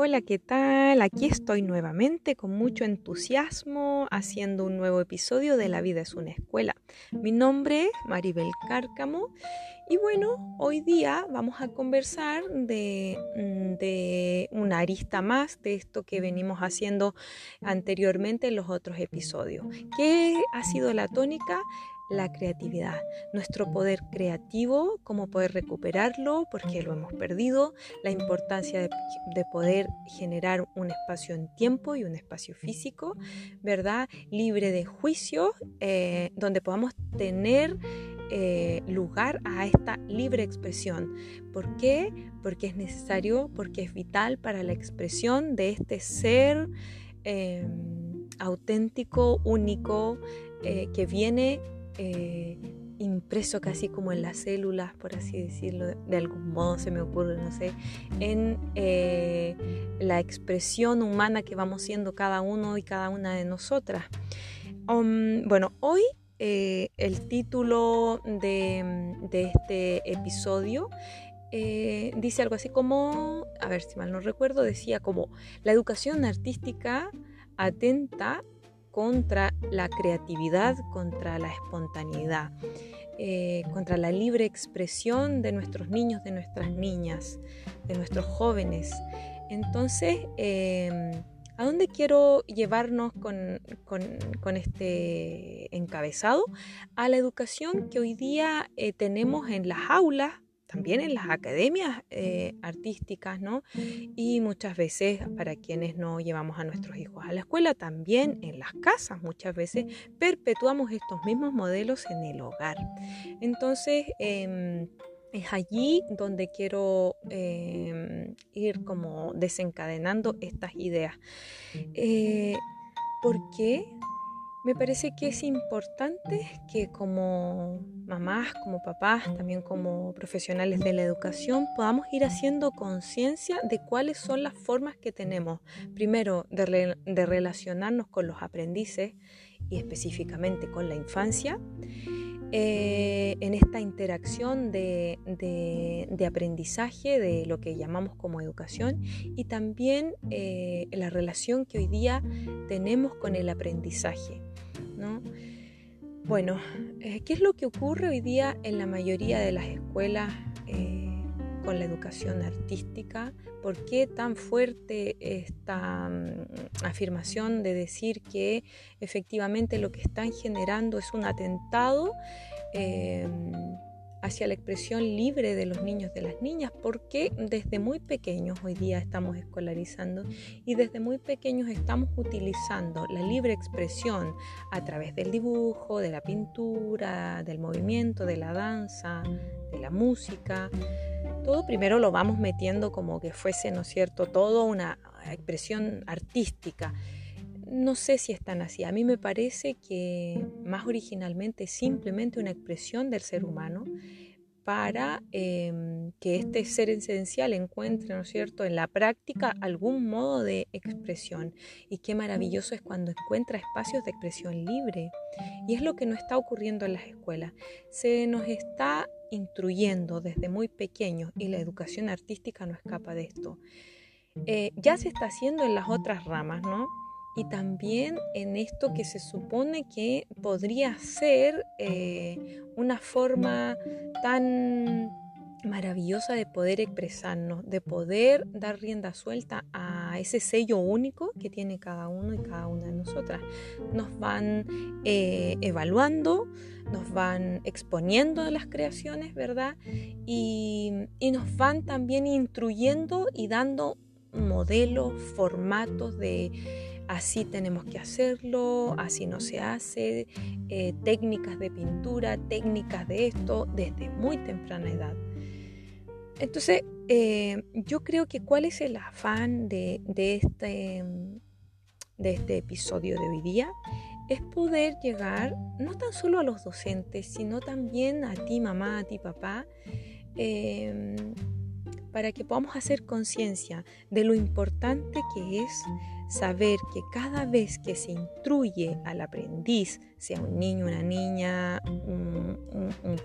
Hola, ¿qué tal? Aquí estoy nuevamente con mucho entusiasmo haciendo un nuevo episodio de La vida es una escuela. Mi nombre es Maribel Cárcamo y bueno, hoy día vamos a conversar de, mm, de una arista más de esto que venimos haciendo anteriormente en los otros episodios. ¿Qué ha sido la tónica? La creatividad, nuestro poder creativo, cómo poder recuperarlo, porque lo hemos perdido, la importancia de, poder generar un espacio en tiempo y un espacio físico, ¿verdad? Libre de juicios, eh, donde podamos tener eh, lugar a esta libre expresión. ¿Por qué? Porque es necesario, porque es vital para la expresión de este ser em, auténtico, único, eh, que viene eh, impreso casi como en las células, por así decirlo, de algún modo se me ocurre, no sé, en eh, la expresión humana que vamos siendo cada uno y cada una de nosotras. Um, bueno, hoy eh, el título de, este episodio dice algo así como, a ver si mal no recuerdo, decía como la educación artística atenta contra la creatividad, contra la espontaneidad, eh, contra la libre expresión de nuestros niños, de nuestras niñas, de nuestros jóvenes. Entonces, em, ¿a dónde quiero llevarnos con, este encabezado? A la educación que hoy día eh, tenemos en las aulas también en las academias eh, artísticas, ¿no? Y muchas veces para quienes no llevamos a nuestros hijos a la escuela, también en las casas muchas veces perpetuamos estos mismos modelos en el hogar. Entonces, em, es allí donde quiero em, ir como desencadenando estas ideas. Eh, ¿Por qué? Me parece que es importante que como mamás, como papás, también como profesionales de la educación, podamos ir haciendo conciencia de cuáles son las formas que tenemos, primero, de, relacionarnos con los aprendices y específicamente con la infancia, eh, en esta interacción de, aprendizaje de lo que llamamos como educación y también eh, la relación que hoy día tenemos con el aprendizaje. Bueno, eh, ¿qué es lo que ocurre hoy día en la mayoría de las escuelas eh, con la educación artística? ¿Por qué tan fuerte esta mm, afirmación de decir que efectivamente lo que están generando es un atentado? Eh, hacia la expresión libre de los niños, de las niñas, porque desde muy pequeños hoy día estamos escolarizando y desde muy pequeños estamos utilizando la libre expresión a través del dibujo, de la pintura, del movimiento, de la danza, de la música. Todo primero lo vamos metiendo como que fuese, ¿no es cierto?, todo una expresión artística no sé si es tan así. A mí me parece que más originalmente es simplemente una expresión del ser humano para em, que este ser esencial encuentre, ¿no es cierto?, en la práctica algún modo de expresión. Y qué maravilloso es cuando encuentra espacios de expresión libre. Y es lo que no está ocurriendo en las escuelas. Se nos está instruyendo desde muy pequeños y la educación artística no escapa de esto. Eh, ya se está haciendo en las otras ramas, ¿no? Y también en esto que se supone que podría ser eh, una forma tan maravillosa de poder expresarnos, de poder dar rienda suelta a ese sello único que tiene cada uno y cada una de nosotras. Nos van eh, evaluando, nos van exponiendo las creaciones, ¿verdad? Y, y nos van también instruyendo y dando modelos, formatos de así tenemos que hacerlo, así no se hace, eh, técnicas de pintura, técnicas de esto, desde muy temprana edad. Entonces, eh, yo creo que cuál es el afán de, este, de este episodio de hoy día es poder llegar no tan solo a los docentes, sino también a ti mamá, a ti papá, eh, para que podamos hacer conciencia de lo importante que es saber que cada vez que se instruye al aprendiz, sea un niño, una niña, un,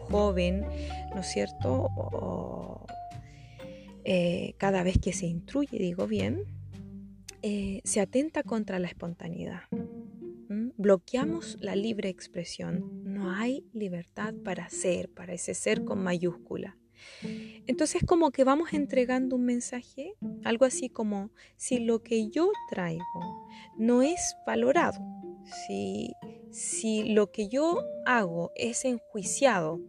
joven, ¿no es cierto? Eh, cada vez que se instruye, digo bien, eh, se atenta contra la espontaneidad. Bloqueamos la libre expresión. No hay libertad para ser, para ese ser con mayúscula. Entonces como que vamos entregando un mensaje, algo así como si lo que yo traigo no es valorado, si, si lo que yo hago es enjuiciado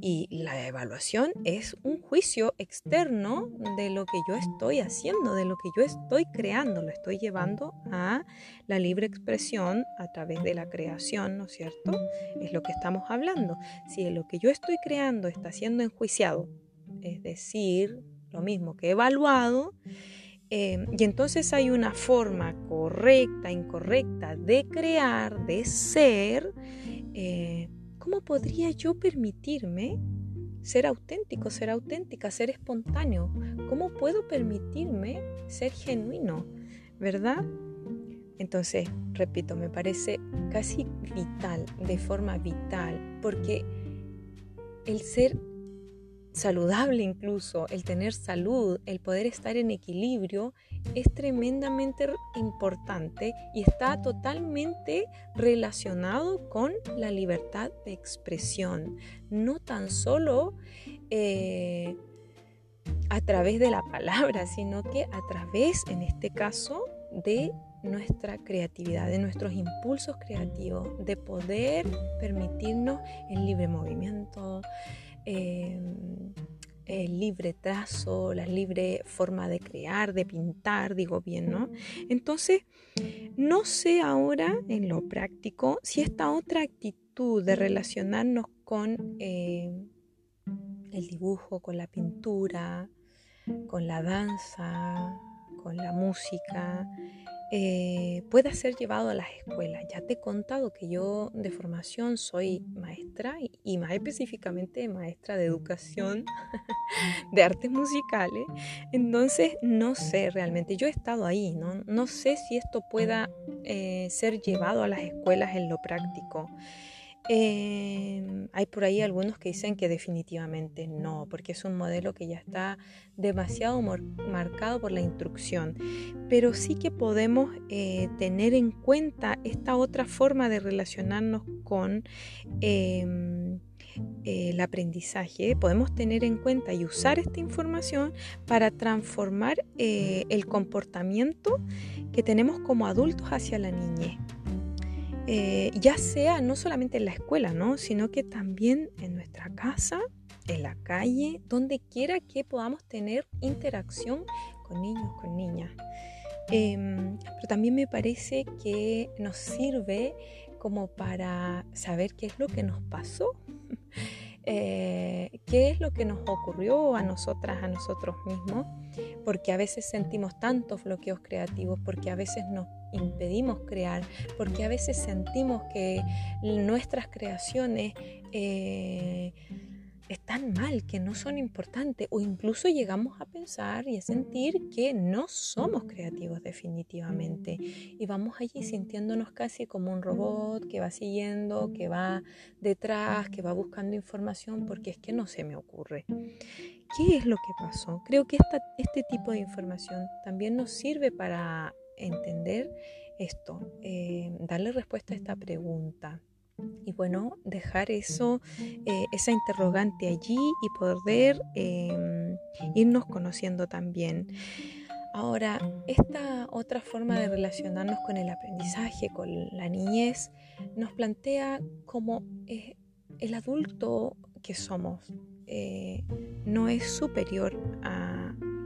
y la evaluación es un juicio externo de lo que yo estoy haciendo, de lo que yo estoy creando, lo estoy llevando a la libre expresión a través de la creación, ¿no es cierto? Es lo que estamos hablando. Si lo que yo estoy creando está siendo enjuiciado, es decir, lo mismo que evaluado, eh, y entonces hay una forma correcta, incorrecta de crear, de ser, eh, ¿cómo podría yo permitirme ser auténtico, ser auténtica, ser espontáneo? ¿Cómo puedo permitirme ser genuino? ¿Verdad? Entonces, repito, me parece casi vital, de forma vital, porque el ser saludable incluso, el tener salud, el poder estar en equilibrio, es tremendamente importante y está totalmente relacionado con la libertad de expresión, no tan solo eh, a través de la palabra, sino que a través, en este caso, de nuestra creatividad, de nuestros impulsos creativos, de poder permitirnos el libre movimiento, Em, el libre trazo, la libre forma de crear, de pintar, digo bien, ¿no? Entonces, no sé ahora en lo práctico si esta otra actitud de relacionarnos con eh, el dibujo, con la pintura, con la danza, con la música, eh, pueda ser llevado a las escuelas. Ya te he contado que yo de formación soy maestra y, más específicamente maestra de educación de artes musicales. Entonces no sé realmente, yo he estado ahí, no, no sé si esto pueda eh, ser llevado a las escuelas en lo práctico. Em, hay por ahí algunos que dicen que definitivamente no, porque es un modelo que ya está demasiado marcado por la instrucción. Pero sí que podemos eh, tener en cuenta esta otra forma de relacionarnos con em, el aprendizaje. Podemos tener en cuenta y usar esta información para transformar eh, el comportamiento que tenemos como adultos hacia la niñez. Eh, ya sea no solamente en la escuela, ¿no? sino que también en nuestra casa, en la calle, donde quiera que podamos tener interacción con niños, con niñas. Em, pero también me parece que nos sirve como para saber qué es lo que nos pasó. Eh, qué es lo que nos ocurrió a nosotras, a nosotros mismos, porque a veces sentimos tantos bloqueos creativos, porque a veces nos impedimos crear, porque a veces sentimos que nuestras creaciones eh, están mal, que no son importantes o incluso llegamos a pensar y a sentir que no somos creativos definitivamente y vamos allí sintiéndonos casi como un robot que va siguiendo, que va detrás, que va buscando información porque es que no se me ocurre. ¿Qué es lo que pasó? Creo que este tipo de información también nos sirve para entender esto, eh, darle respuesta a esta pregunta y bueno, dejar eso, eh, esa interrogante allí y poder em, irnos conociendo también. Ahora, esta otra forma de relacionarnos con el aprendizaje, con la niñez, nos plantea como eh, el adulto que somos eh, no es superior a,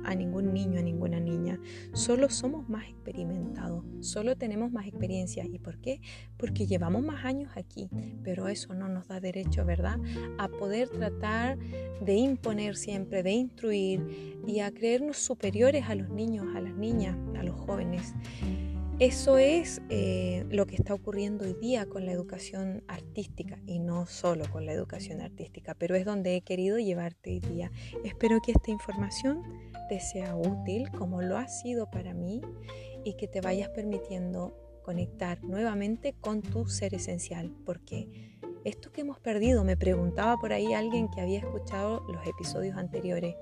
a ningún niño, a ninguna niña. Solo somos más experimentados, solo tenemos más experiencia. ¿Y por qué? Porque llevamos más años aquí, pero eso no nos da derecho, ¿verdad? A poder tratar de imponer siempre, de instruir y a creernos superiores a los niños, a las niñas, a los jóvenes. Eso es eh, lo que está ocurriendo hoy día con la educación artística y no solo con la educación artística, pero es donde he querido llevarte hoy día. Espero que esta información te sea útil como lo ha sido para mí y que te vayas permitiendo conectar nuevamente con tu ser esencial, porque esto que hemos perdido, me preguntaba por ahí alguien que había escuchado los episodios anteriores,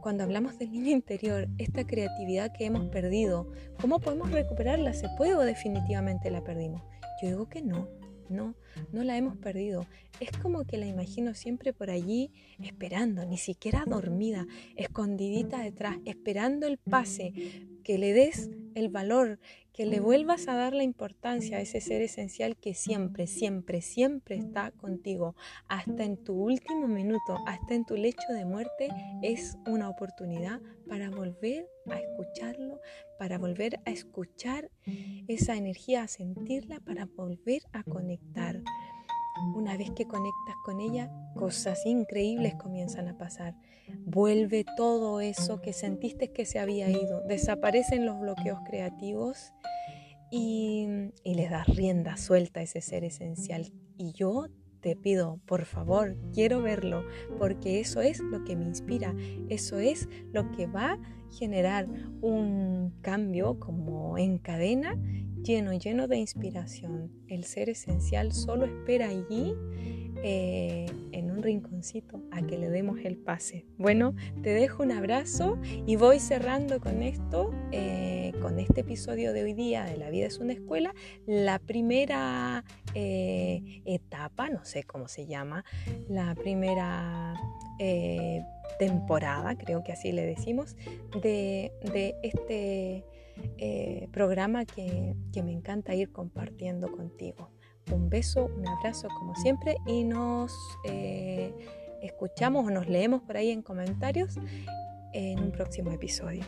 cuando hablamos del niño interior, esta creatividad que hemos perdido, ¿cómo podemos recuperarla? ¿Se puede o definitivamente la perdimos? Yo digo que no, no, no la hemos perdido. Es como que la imagino siempre por allí esperando, ni siquiera dormida, escondidita detrás, esperando el pase, que le des el valor, que le vuelvas a dar la importancia a ese ser esencial que siempre, siempre, siempre está contigo. Hasta en tu último minuto, hasta en tu lecho de muerte, es una oportunidad para volver a escucharlo, para volver a escuchar esa energía, a sentirla, para volver a conectar. Una vez que conectas con ella, cosas increíbles comienzan a pasar. Vuelve todo eso que sentiste que se había ido. Desaparecen los bloqueos creativos y, y le das rienda suelta a ese ser esencial. Y yo te pido, por favor, quiero verlo, porque eso es lo que me inspira, eso es lo que va a generar un cambio como en cadena lleno, lleno de inspiración. El ser esencial solo espera allí eh, en un rinconcito a que le demos el pase. Bueno, te dejo un abrazo y voy cerrando con esto, eh, con este episodio de hoy día de La vida es una escuela, la primera eh, etapa, no sé cómo se llama, la primera temporada, creo que así le decimos, de, de este programa que, me encanta ir compartiendo contigo. Un beso, un abrazo como siempre y nos eh, escuchamos o nos leemos por ahí en comentarios en un próximo episodio.